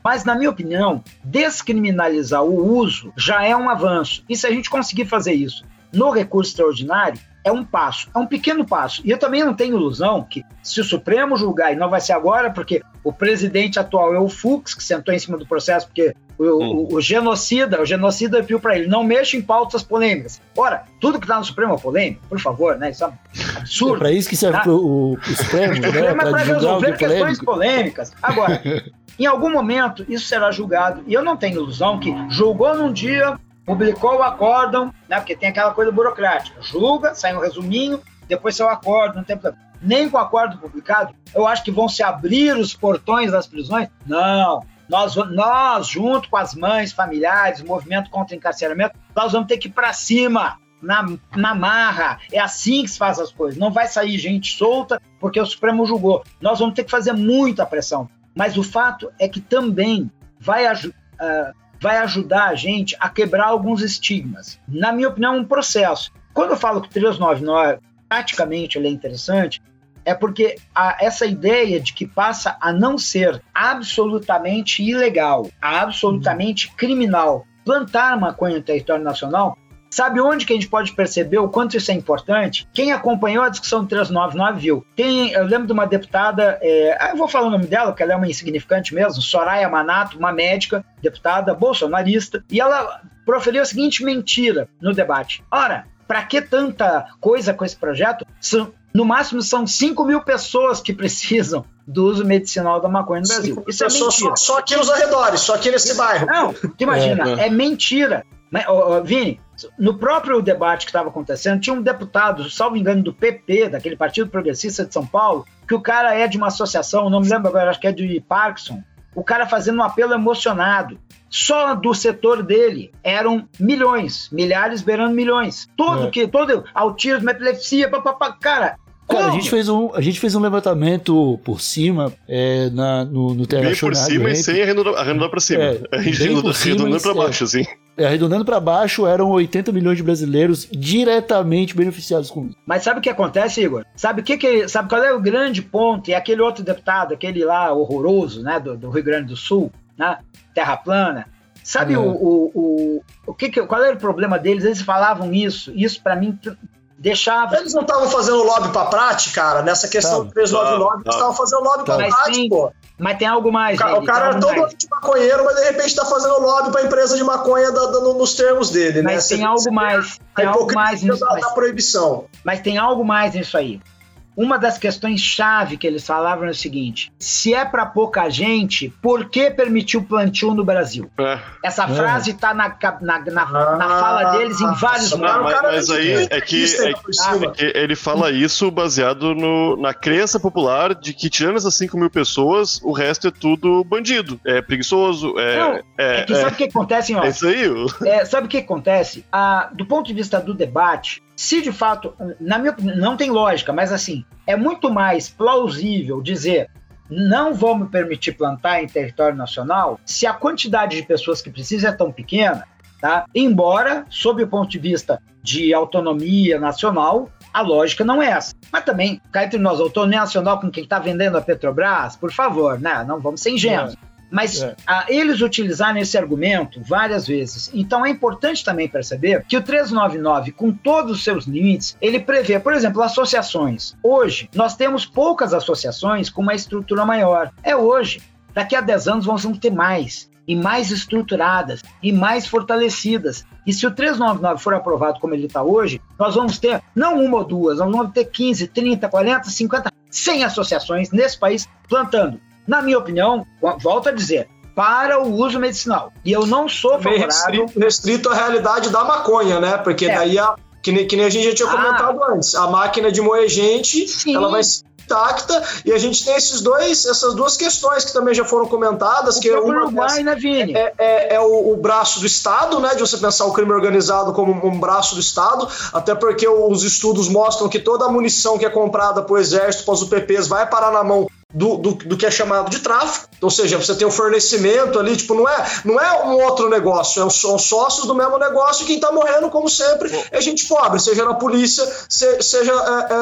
Mas, na minha opinião, descriminalizar o uso já é um avanço. E se a gente conseguir fazer isso no recurso extraordinário, é um passo, é um pequeno passo. E eu também não tenho ilusão que, se o Supremo julgar, e não vai ser agora, porque o presidente atual é o Fux, que sentou em cima do processo porque O, Hum. o- o genocida, o genocida viu para ele, não mexa em pautas polêmicas. Ora, tudo que tá no Supremo é polêmico, por favor, né? Isso é um É absurdo. pra isso que serve pro, o, o Supremo, O né? Supremo é para resolver é questões polêmico. polêmicas. Agora, em algum momento, isso será julgado. E eu não tenho ilusão que julgou num dia, publicou o acórdão, né? Porque tem aquela coisa burocrática. Julga, sai um resuminho, depois sai o acórdão, não tem problema. Nem com o acórdão publicado, eu acho que vão se abrir os portões das prisões. Não. Nós, nós, junto com as mães, familiares, movimento contra encarceramento, nós vamos ter que ir para cima, na, na marra. É assim que se faz as coisas. Não vai sair gente solta porque o Supremo julgou. Nós vamos ter que fazer muita pressão. Mas o fato é que também vai, ah, vai ajudar a gente a quebrar alguns estigmas. Na minha opinião, é um processo. Quando eu falo que o 399, praticamente, ele é interessante, é porque a- essa ideia de que passa a não ser absolutamente ilegal, absolutamente criminal, plantar maconha no território nacional, sabe onde que a gente pode perceber o quanto isso é importante? Quem acompanhou a discussão do 399 viu. Tem, eu lembro de uma deputada, é, ah, eu vou falar o nome dela, porque ela é uma insignificante mesmo, Soraya Manato, uma médica, deputada bolsonarista, e ela proferiu a seguinte mentira no debate. Ora, para que tanta coisa com esse projeto? São- no máximo são 5 mil pessoas que precisam do uso medicinal da maconha no Brasil. Isso é Pessoas mentira. só, só aqui nos arredores, só aqui nesse bairro. Não, imagina, é, mentira. Mas, ó, ó, Vini, no próprio debate que estava acontecendo, tinha um deputado, salvo engano, do PP, daquele Partido Progressista de São Paulo, que o cara é de uma associação, não me lembro agora, acho que é de Parkinson, o cara fazendo um apelo emocionado. Só do setor dele eram milhões, milhares beirando milhões. Tudo É. que, todo autismo, epilepsia, papapá, cara. Cara, a gente, fez um, a gente fez um levantamento por cima é, na, no, no Bem por cima e sem arredondar, arredondar pra cima. É, a gente arredondando pra é. baixo, assim. É, arredondando para baixo, eram 80 milhões de brasileiros diretamente beneficiados com isso. Mas sabe o que acontece, Igor? Sabe o que, que sabe qual é o grande ponto? E aquele outro deputado, aquele lá horroroso, né, do, do Rio Grande do Sul, né, Terra plana. Sabe É. o, o, o, o que, que qual era o problema deles? Eles falavam isso. Isso pra mim deixava. Eles não estavam fazendo lobby pra Prate, cara? Nessa questão do 399, Tava, eles estavam fazendo lobby pra Mas Prate, tem- pô. Mas tem algo mais. O cara, Vini, o cara era algo todo mais. anti-maconheiro, mas de repente tá fazendo lobby pra empresa de maconha da- da- no- nos termos dele, né? Mas Você- tem algo você mais. Tem algo mais nisso. da, mas- da proibição. Mas tem algo mais nisso aí. Uma das questões chave que eles falavam é o seguinte: se é para pouca gente, por que permitir o plantio no Brasil? É. Essa É. frase está na, na, na, na fala deles em vários o mas, mas é aí é que, isso é, é que ele fala isso baseado no, na crença popular de que, tirando essas 5 mil pessoas, o resto é tudo bandido. É preguiçoso. É, Não, é, É que sabe o que acontece, ó? é isso aí. É, sabe o que acontece? Ah, do ponto de vista do debate, se de fato, na minha opinião, não tem lógica, mas assim, é muito mais plausível dizer não vamos permitir plantar em território nacional se a quantidade de pessoas que precisa é tão pequena, tá? Embora, sob o ponto de vista de autonomia nacional, a lógica não é essa. Mas também, cá entre nós, autonomia nacional com quem está vendendo a Petrobras, por favor, né? Não vamos ser ingênuos. Mas É. ah, eles utilizaram esse argumento várias vezes. Então é importante também perceber que o 399, com todos os seus limites, ele prevê, por exemplo, associações. Hoje, nós temos poucas associações com uma estrutura maior. É hoje. Daqui a 10 anos vamos ter mais. E mais estruturadas, e mais fortalecidas. E se o 399 for aprovado como ele está hoje, nós vamos ter não uma ou duas, nós vamos ter 15, 30, 40, 50, 100 associações nesse país plantando na minha opinião, volto a dizer, para o uso medicinal. E eu não sou favorável. restrito, restrito à realidade da maconha, né? Porque É. daí, a, que, nem, que nem a gente já tinha Ah. comentado antes, a máquina de moer gente, Sim. ela vai ser intacta, e a gente tem esses dois, essas duas questões que também já foram comentadas, O que é uma Uruguai, né, Vini? é, é- é o, o braço do Estado, né? De você pensar o crime organizado como um braço do Estado, até porque os estudos mostram que toda a munição que é comprada para o Exército, para os UPPs, vai parar na mão do, do, do que é chamado de tráfico. Ou seja, você tem um fornecimento ali, tipo, não é, não é um outro negócio, é um- são sócios do mesmo negócio e quem está morrendo, como sempre, é gente pobre, seja na polícia, se- seja. é,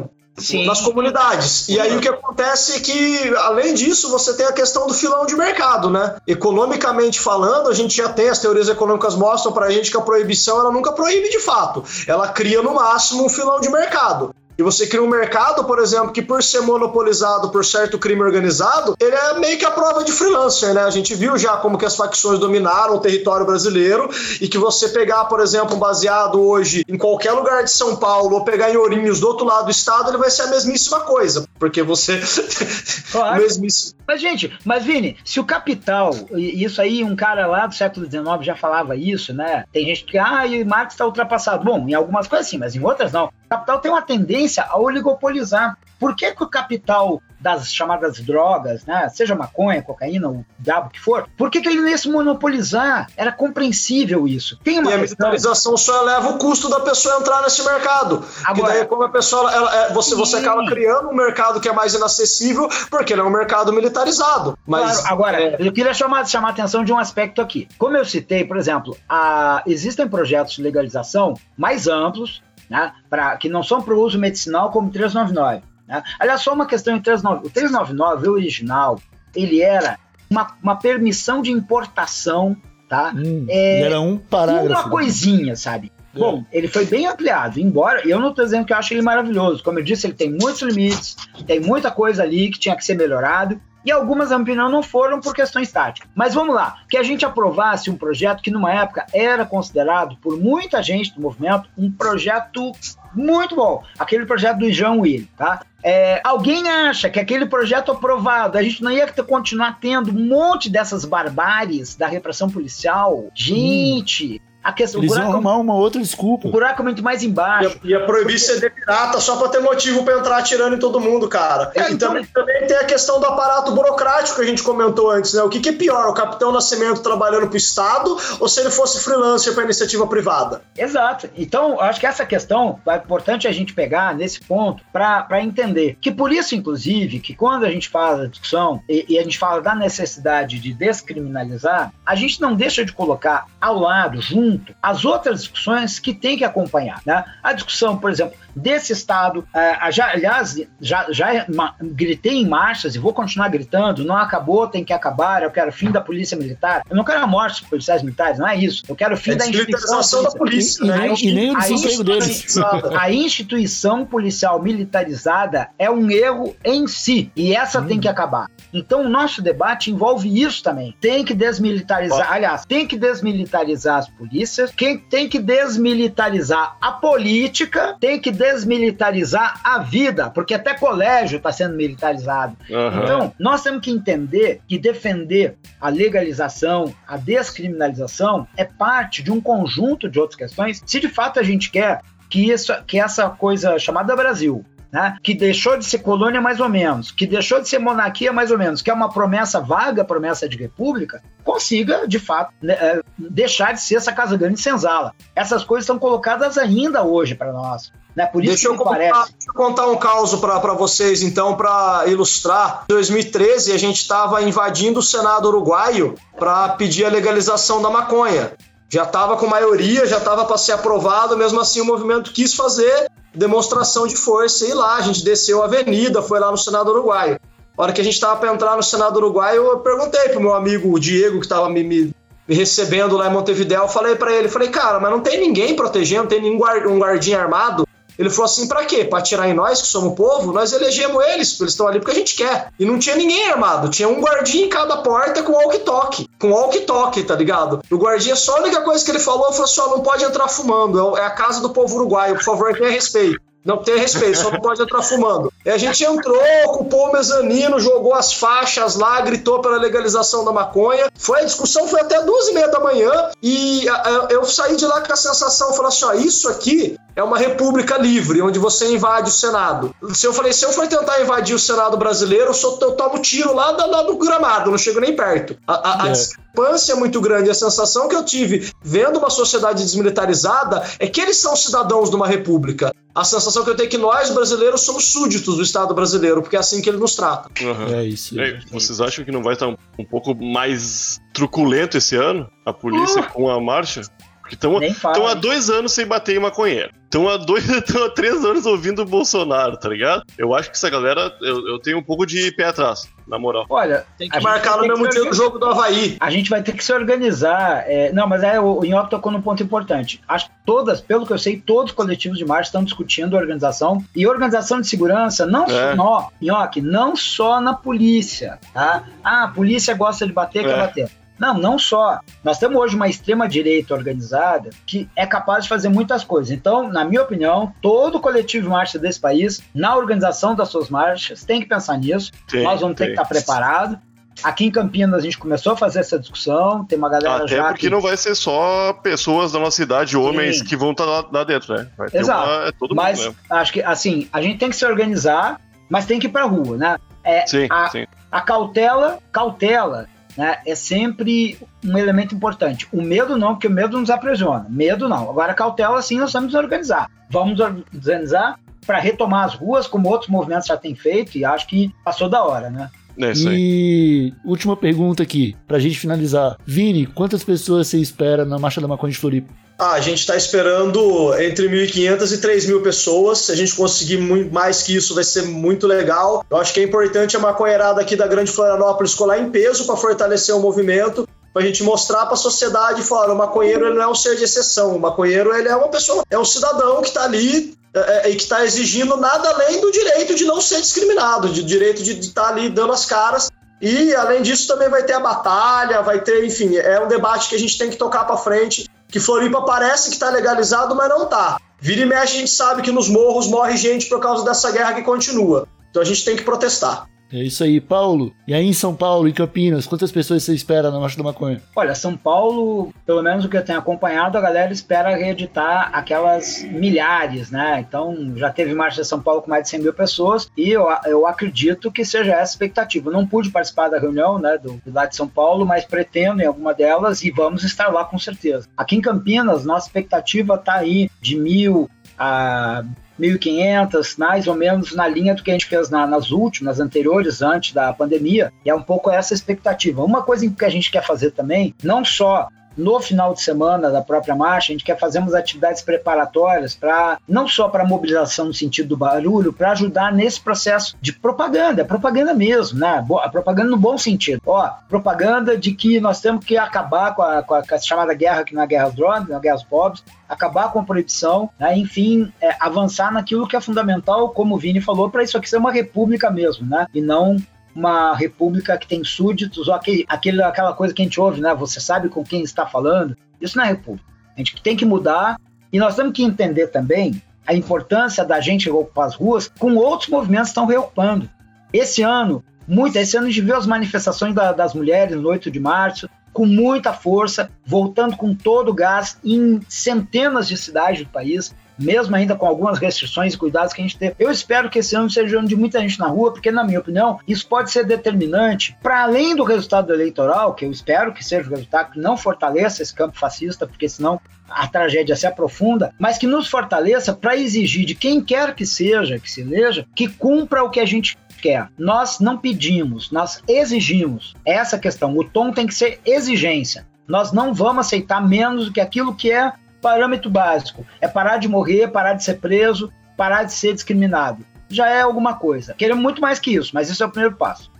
é, Sim. nas comunidades. E aí o que acontece é que, além disso, você tem a questão do filão de mercado, né? Economicamente falando, a gente já tem, as teorias econômicas mostram pra gente que a proibição ela nunca proíbe de fato. Ela cria no máximo um filão de mercado. E você cria um mercado, por exemplo, que por ser monopolizado por certo crime organizado, ele é meio que a prova de freelancer, né? A gente viu já como que as facções dominaram o território brasileiro e que você pegar, por exemplo, baseado hoje em qualquer lugar de São Paulo ou pegar em Ourinhos do outro lado do estado, ele vai ser a mesmíssima coisa, porque você claro. mesmíssimo. Mas gente, mas Vini, se o capital, isso aí um cara lá do século XIX já falava isso, né? Tem gente que ah, e Marx está ultrapassado. Bom, em algumas coisas sim, mas em outras não. O capital tem uma tendência a oligopolizar. Por que, que o capital das chamadas drogas, né? Seja maconha, cocaína, o diabo que for, por que, que ele não ia se monopolizar? Era compreensível isso. Tem uma e a militarização só eleva o custo da pessoa entrar nesse mercado. Agora, daí, como a pessoa. Ela, é, você, você acaba criando um mercado que é mais inacessível, porque ele é um mercado militarizado. Mas, claro, agora, é... eu queria chamar, chamar a atenção de um aspecto aqui. Como eu citei, por exemplo, a, existem projetos de legalização mais amplos, né, pra, que não são para o uso medicinal como 399. Né? Aliás, só uma questão em 399. O 399 original, ele era uma, uma permissão de importação, tá? Hum, é, era um parágrafo. Uma coisinha, sabe? É. Bom, ele foi bem ampliado, embora eu não estou dizendo que eu acho ele maravilhoso. Como eu disse, ele tem muitos limites, tem muita coisa ali que tinha que ser melhorado e algumas, na minha opinião, não foram por questões táticas. Mas vamos lá, que a gente aprovasse um projeto que, numa época, era considerado por muita gente do movimento um projeto muito bom. Aquele projeto do João Will, tá? É, alguém acha que aquele projeto aprovado, a gente não ia continuar tendo um monte dessas barbáries da repressão policial? Gente, hum. A questão, Eles buraco, iam arrumar uma outra desculpa. O buraco é muito mais embaixo. Ia, ia proibir porque... ser pirata só pra ter motivo pra entrar atirando em todo mundo, cara. É, então... também, também, tem a questão do aparato burocrático que a gente comentou antes, né? O que, que é pior, o Capitão Nascimento trabalhando pro Estado ou se ele fosse freelancer pra iniciativa privada? Exato. Então, acho que essa questão é importante a gente pegar nesse ponto para entender. Que por isso, inclusive, que quando a gente faz a discussão e, e a gente fala da necessidade de descriminalizar, a gente não deixa de colocar ao lado, junto, junto as outras discussões que tem que acompanhar. Né? A discussão, por exemplo, desse Estado, é, já, aliás, já, já gritei em marchas e vou continuar gritando, não acabou, tem que acabar, eu quero fim da polícia militar. Eu não quero a morte dos policiais militares, não é isso. Eu quero o fim é da instituição da polícia. Né? E, nem o desemprego deles. A instituição policial militarizada é um erro em si, e essa hum. tem que acabar. Então, o nosso debate envolve isso também. Tem que desmilitarizar, aliás, tem que desmilitarizar as polícias, quem tem que desmilitarizar a política, tem que desmilitarizar a vida, porque até colégio está sendo militarizado. Uhum. Então, nós temos que entender que defender a legalização, a descriminalização, é parte de um conjunto de outras questões, se de fato a gente quer que, isso, que essa coisa chamada Brasil né, que deixou de ser colônia mais ou menos, que deixou de ser monarquia mais ou menos, que é uma promessa vaga, promessa de república, consiga, de fato, né, é, deixar de ser essa casa grande senzala. Essas coisas estão colocadas ainda hoje para nós. Né? Por isso deixa, eu contar, parece... deixa eu contar um caos para vocês, então, para ilustrar. Em 2013, a gente estava invadindo o Senado uruguaio para pedir a legalização da maconha já estava com maioria, já estava para ser aprovado, mesmo assim o movimento quis fazer demonstração de força e lá a gente desceu a avenida, foi lá no Senado Uruguaio. A hora que a gente estava para entrar no Senado Uruguaio, eu perguntei pro meu amigo Diego, que estava me, me, me, recebendo lá em Montevideo, eu falei para ele, falei, cara, mas não tem ninguém protegendo, não tem nenhum um guardinha armado. Ele falou assim: para quê? Para atirar em nós, que somos povo? Nós elegemos eles, eles estão ali porque a gente quer. E não tinha ninguém armado, tinha um guardinha em cada porta com walkie-talkie. Com walkie-talkie, tá ligado? O guardinha, só a única coisa que ele falou foi assim: ó, não pode entrar fumando, é a casa do povo uruguaio, por favor, tenha respeito. Não tem respeito, só não pode entrar fumando. E a gente entrou, ocupou o mezanino, jogou as faixas lá, gritou pela legalização da maconha. Foi a discussão foi até duas e meia da manhã e eu saí de lá com a sensação, falei assim, ó, isso aqui é uma república livre, onde você invade o Senado. Se eu falei, se eu for tentar invadir o Senado brasileiro, eu, sou, eu tomo tiro lá, lá do gramado, não chego nem perto. A, a, é. a discrepância é muito grande. A sensação que eu tive vendo uma sociedade desmilitarizada é que eles são cidadãos de uma república a sensação que eu tenho é que nós, brasileiros, somos súditos do Estado brasileiro, porque é assim que ele nos trata. Uhum. É isso. É, vocês acham que não vai estar um, um pouco mais truculento esse ano? A polícia uh! com a marcha? Porque estão há dois anos sem bater em maconheiro. Estão há, dois, há três anos ouvindo o Bolsonaro, tá ligado? Eu acho que essa galera, eu, eu tenho um pouco de pé atrás, na moral. Olha, tem que marcar no mesmo dia do jogo do Havaí. A gente vai ter que se organizar. É, não, mas é, o Inhoque tocou num ponto importante. Acho que todas, pelo que eu sei, todos os coletivos de marcha estão discutindo organização. E organização de segurança, não é. só, Inhoque, não só na polícia, tá? Ah, a polícia gosta de bater, é. quer bater. Não, não só. Nós temos hoje uma extrema-direita organizada que é capaz de fazer muitas coisas. Então, na minha opinião, todo coletivo de marcha desse país, na organização das suas marchas, tem que pensar nisso. Sim, Nós vamos ter que estar preparados. Aqui em Campinas a gente começou a fazer essa discussão, tem uma galera Até já. porque que... não vai ser só pessoas da nossa cidade, homens, Sim. que vão estar lá, lá, dentro, né? Vai Exato. Uma, é todo mas mundo, acho que, assim, a gente tem que se organizar, mas tem que ir pra rua, né? É, sim, a, sim. a cautela, cautela né, é sempre um elemento importante. O medo não, porque o medo nos aprisiona. Medo não. Agora, cautela, sim, nós vamos nos organizar. Vamos nos organizar para retomar as ruas, como outros movimentos já têm feito, e acho que passou da hora, né? É e última pergunta aqui, pra gente finalizar. Vini, quantas pessoas você espera na Marcha da Maconha de Floripa? Ah, a gente está esperando entre 1.500 e 3.000 pessoas. Se a gente conseguir muito mais que isso, vai ser muito legal. Eu acho que é importante a maconheirada aqui da Grande Florianópolis colar em peso para fortalecer o movimento para a gente mostrar para a sociedade falar, o maconheiro ele não é um ser de exceção, o maconheiro ele é uma pessoa, é um cidadão que está ali é, é, e que está exigindo nada além do direito de não ser discriminado, de direito de estar tá ali dando as caras. E além disso também vai ter a batalha, vai ter, enfim, é um debate que a gente tem que tocar para frente que Floripa parece que está legalizado, mas não está. Vira e mexe, a gente sabe que nos morros morre gente por causa dessa guerra que continua. Então a gente tem que protestar. É isso aí, Paulo. E aí em São Paulo, em Campinas, quantas pessoas você espera na Marcha da Maconha? Olha, São Paulo, pelo menos o que eu tenho acompanhado, a galera espera reeditar aquelas milhares, né? Então já teve Marcha de São Paulo com mais de 100 mil pessoas e eu, eu acredito que seja essa a expectativa. não pude participar da reunião, né, do, lado de São Paulo, mas pretendo em alguma delas e vamos estar lá com certeza. Aqui em Campinas, nossa expectativa está aí de mil a 1.500, mais ou menos na linha do que a gente fez na, nas últimas, anteriores, antes da pandemia. E é um pouco essa expectativa. Uma coisa que a gente quer fazer também, não só no final de semana da própria marcha, a gente quer fazer umas atividades preparatórias para não só para mobilização no sentido do barulho, para ajudar nesse processo de propaganda, é propaganda mesmo, né? A propaganda no bom sentido. Ó, propaganda de que nós temos que acabar com a, com a, com a chamada guerra, que não é guerra às drogas, não é guerra aos pobres, acabar com a proibição, né? enfim, é, avançar naquilo que é fundamental, como o Vini falou, para isso aqui ser uma república mesmo, né? E não uma república que tem súditos, ou aquele, aquele, aquela coisa que a gente ouve, né? Você sabe com quem está falando. Isso não é república. A gente tem que mudar e nós temos que entender também a importância da gente ocupar as ruas com outros movimentos que estão reocupando. Esse ano, muito, esse ano a gente viu as manifestações da, das mulheres no 8 de março, com muita força, voltando com todo o gás em centenas de cidades do país mesmo ainda com algumas restrições e cuidados que a gente teve. Eu espero que esse ano seja um ano de muita gente na rua, porque, na minha opinião, isso pode ser determinante para além do resultado eleitoral, que eu espero que seja o resultado que não fortaleça esse campo fascista, porque senão a tragédia se aprofunda, mas que nos fortaleça para exigir de quem quer que seja, que se eleja, que cumpra o que a gente quer. Nós não pedimos, nós exigimos. Essa questão. O tom tem que ser exigência. Nós não vamos aceitar menos do que aquilo que é parâmetro básico é parar de morrer, parar de ser preso, parar de ser discriminado. Já é alguma coisa. Queremos muito mais que isso, mas esse é o primeiro passo.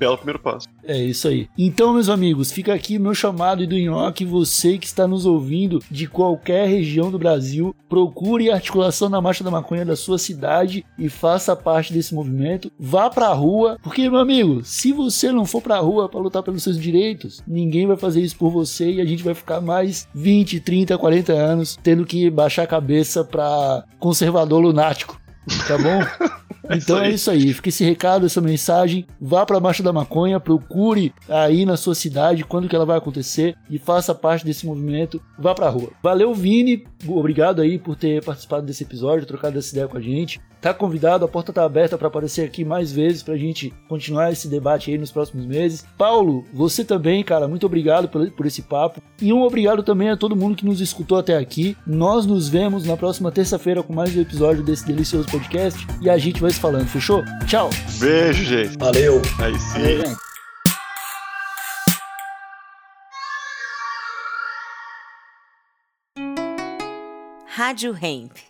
Belo primeiro passo. É isso aí. Então, meus amigos, fica aqui meu chamado e do Nhoque, você que está nos ouvindo de qualquer região do Brasil, procure a articulação na Marcha da Maconha da sua cidade e faça parte desse movimento. Vá pra rua, porque, meu amigo, se você não for pra rua para lutar pelos seus direitos, ninguém vai fazer isso por você e a gente vai ficar mais 20, 30, 40 anos tendo que baixar a cabeça pra conservador lunático. Tá bom? Então é isso aí. Fica esse recado, essa mensagem. Vá para a Marcha da Maconha, procure aí na sua cidade quando que ela vai acontecer e faça parte desse movimento. Vá para a rua. Valeu, Vini. Obrigado aí por ter participado desse episódio, trocado essa ideia com a gente. Tá convidado, a porta tá aberta para aparecer aqui mais vezes pra gente continuar esse debate aí nos próximos meses. Paulo, você também, cara, muito obrigado por, por esse papo. E um obrigado também a todo mundo que nos escutou até aqui. Nós nos vemos na próxima terça-feira com mais um episódio desse delicioso podcast e a gente vai se falando, fechou? Tchau. Beijo, gente. Valeu. Aí sim. Valeu, gente. Rádio Hemp.